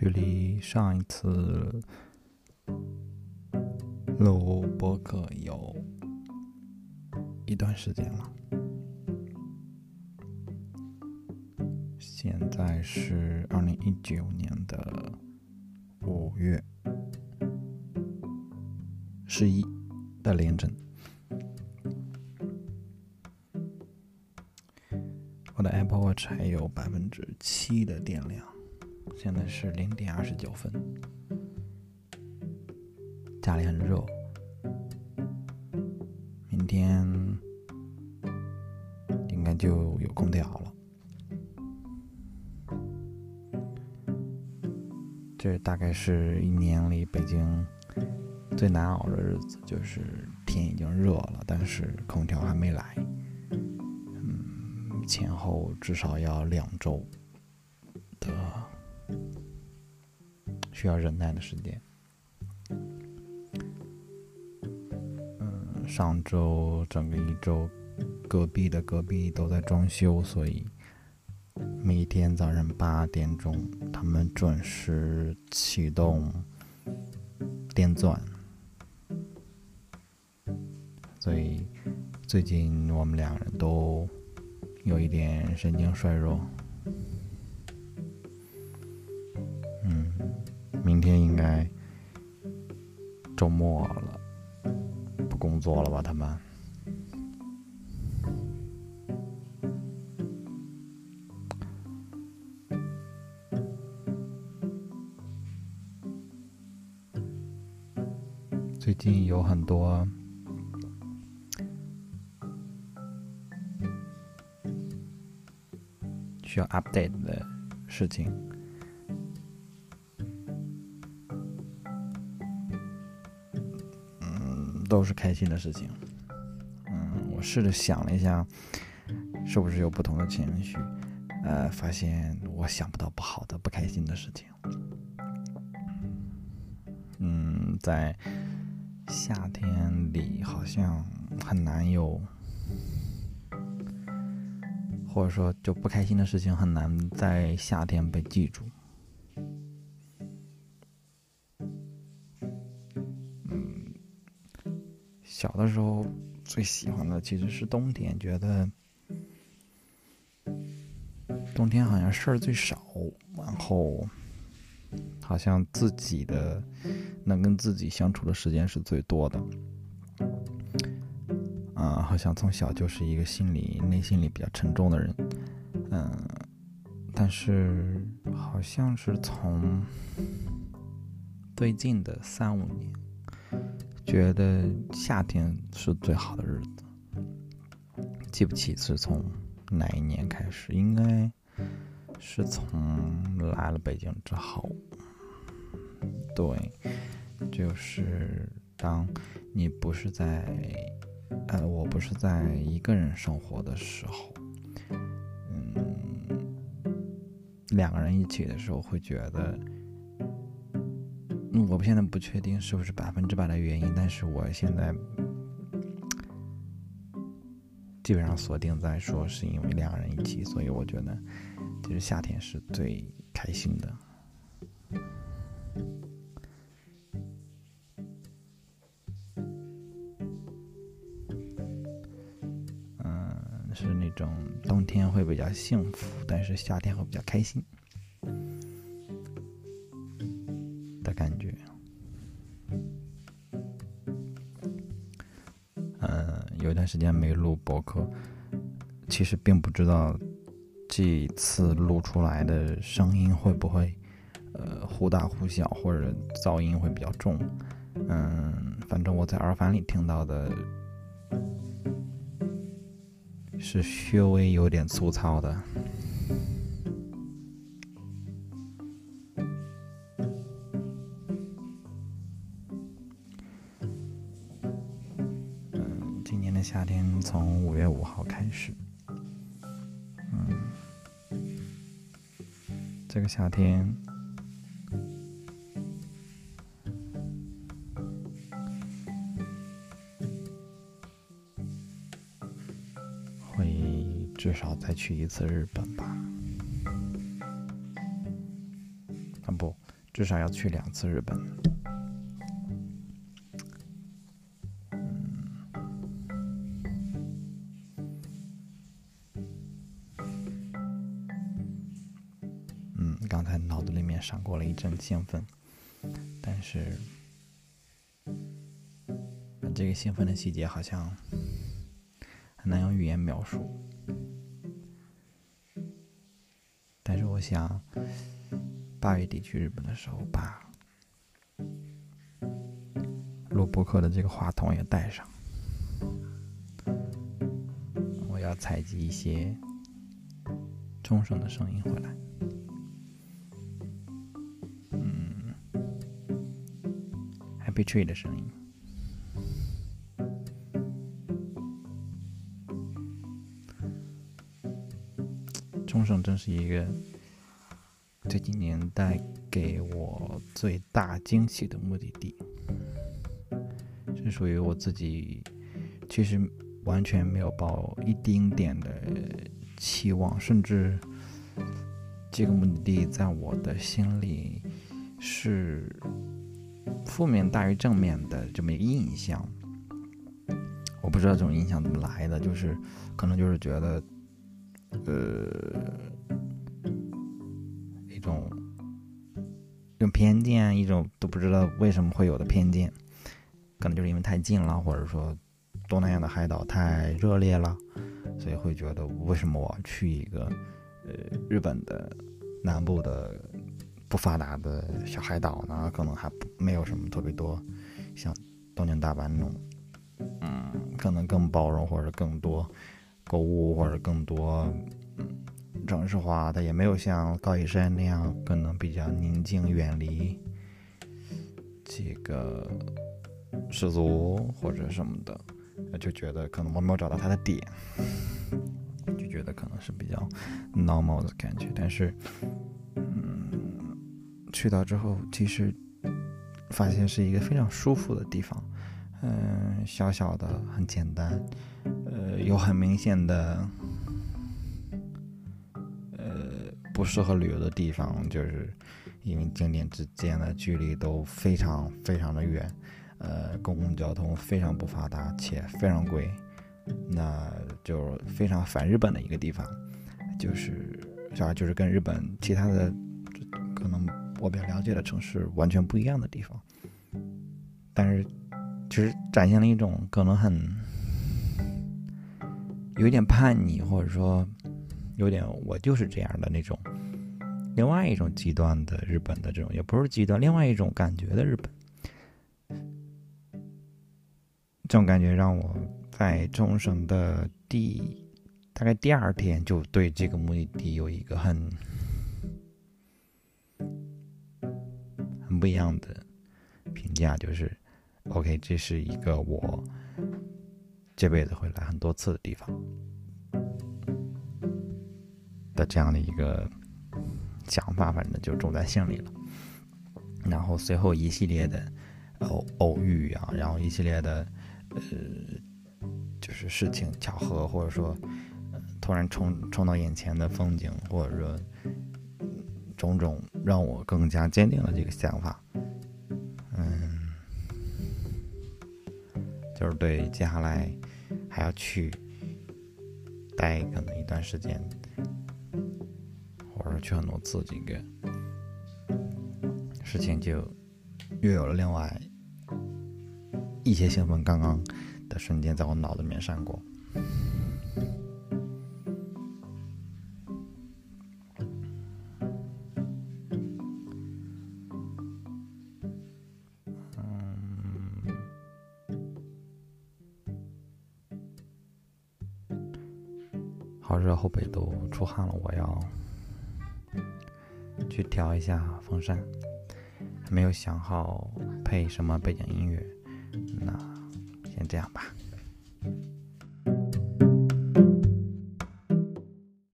距离上一次录播客有一段时间了，现在是二零一九年的五月十一的凌晨，我的 Apple Watch 还有百分之七的电量。现在是零点二十九分，家里很热，明天应该就有空调了。这大概是一年里北京最难熬的日子，就是天已经热了，但是空调还没来。嗯，前后至少要两周。需要忍耐的时间。嗯，上周整个一周，隔壁的隔壁都在装修，所以每天早上八点钟，他们准时启动电钻。所以最近我们两人都有一点神经衰弱。作了吧？他们最近有很多需要 update 的事情。都是开心的事情。嗯，我试着想了一下，是不是有不同的情绪？呃，发现我想不到不好的、不开心的事情。嗯，在夏天里好像很难有，或者说就不开心的事情很难在夏天被记住。小的时候最喜欢的其实是冬天，觉得冬天好像事儿最少，然后好像自己的能跟自己相处的时间是最多的。啊，好像从小就是一个心里内心里比较沉重的人，嗯，但是好像是从最近的三五年。觉得夏天是最好的日子，记不起是从哪一年开始，应该是从来了北京之后。对，就是当你不是在，呃，我不是在一个人生活的时候，嗯，两个人一起的时候，会觉得。我现在不确定是不是百分之百的原因，但是我现在基本上锁定在说是因为两个人一起，所以我觉得其实夏天是最开心的。嗯，是那种冬天会比较幸福，但是夏天会比较开心。有一段时间没录博客，其实并不知道这次录出来的声音会不会，呃，忽大忽小，或者噪音会比较重。嗯，反正我在耳返里听到的是稍微有点粗糙的。从五月五号开始，嗯，这个夏天会至少再去一次日本吧？啊不，至少要去两次日本。过了一阵兴奋，但是这个兴奋的细节好像很难用语言描述。但是我想，八月底去日本的时候，把录播客的这个话筒也带上，我要采集一些钟声的声音回来。吹吹的声音，冲绳真是一个这几年带给我最大惊喜的目的地，是属于我自己，其实完全没有抱一丁点的期望，甚至这个目的地在我的心里是。负面大于正面的这么一个印象，我不知道这种印象怎么来的，就是可能就是觉得，呃，一种用偏见，一种都不知道为什么会有的偏见，可能就是因为太近了，或者说东南亚的海岛太热烈了，所以会觉得为什么我去一个呃日本的南部的。不发达的小海岛呢，可能还不没有什么特别多，像东京、大阪那种，嗯，可能更包容或者更多购物或者更多城市化，它也没有像高野山那样可能比较宁静、远离这个世俗或者什么的，就觉得可能我没有找到它的点，就觉得可能是比较 normal 的感觉，但是。去到之后，其实发现是一个非常舒服的地方，嗯，小小的，很简单，呃，有很明显的，呃，不适合旅游的地方，就是因为景点之间的距离都非常非常的远，呃，公共交通非常不发达且非常贵，那就非常反日本的一个地方，就是，啊，就是跟日本其他的可能。我比较了解的城市完全不一样的地方，但是其实展现了一种可能很有点叛逆，或者说有点我就是这样的那种，另外一种极端的日本的这种，也不是极端，另外一种感觉的日本，这种感觉让我在冲绳的第大概第二天就对这个目的地有一个很。不一样的评价就是，OK，这是一个我这辈子会来很多次的地方的这样的一个想法，反正就种在心里了。然后随后一系列的偶偶遇啊，然后一系列的呃，就是事情巧合，或者说突然冲冲到眼前的风景，或者说。种种让我更加坚定了这个想法，嗯，就是对接下来还要去待可能一段时间，或者去很多次这个事情，就又有了另外一些兴奋。刚刚的瞬间在我脑子里面闪过。好热，后背都出汗了。我要去调一下风扇，还没有想好配什么背景音乐。那先这样吧。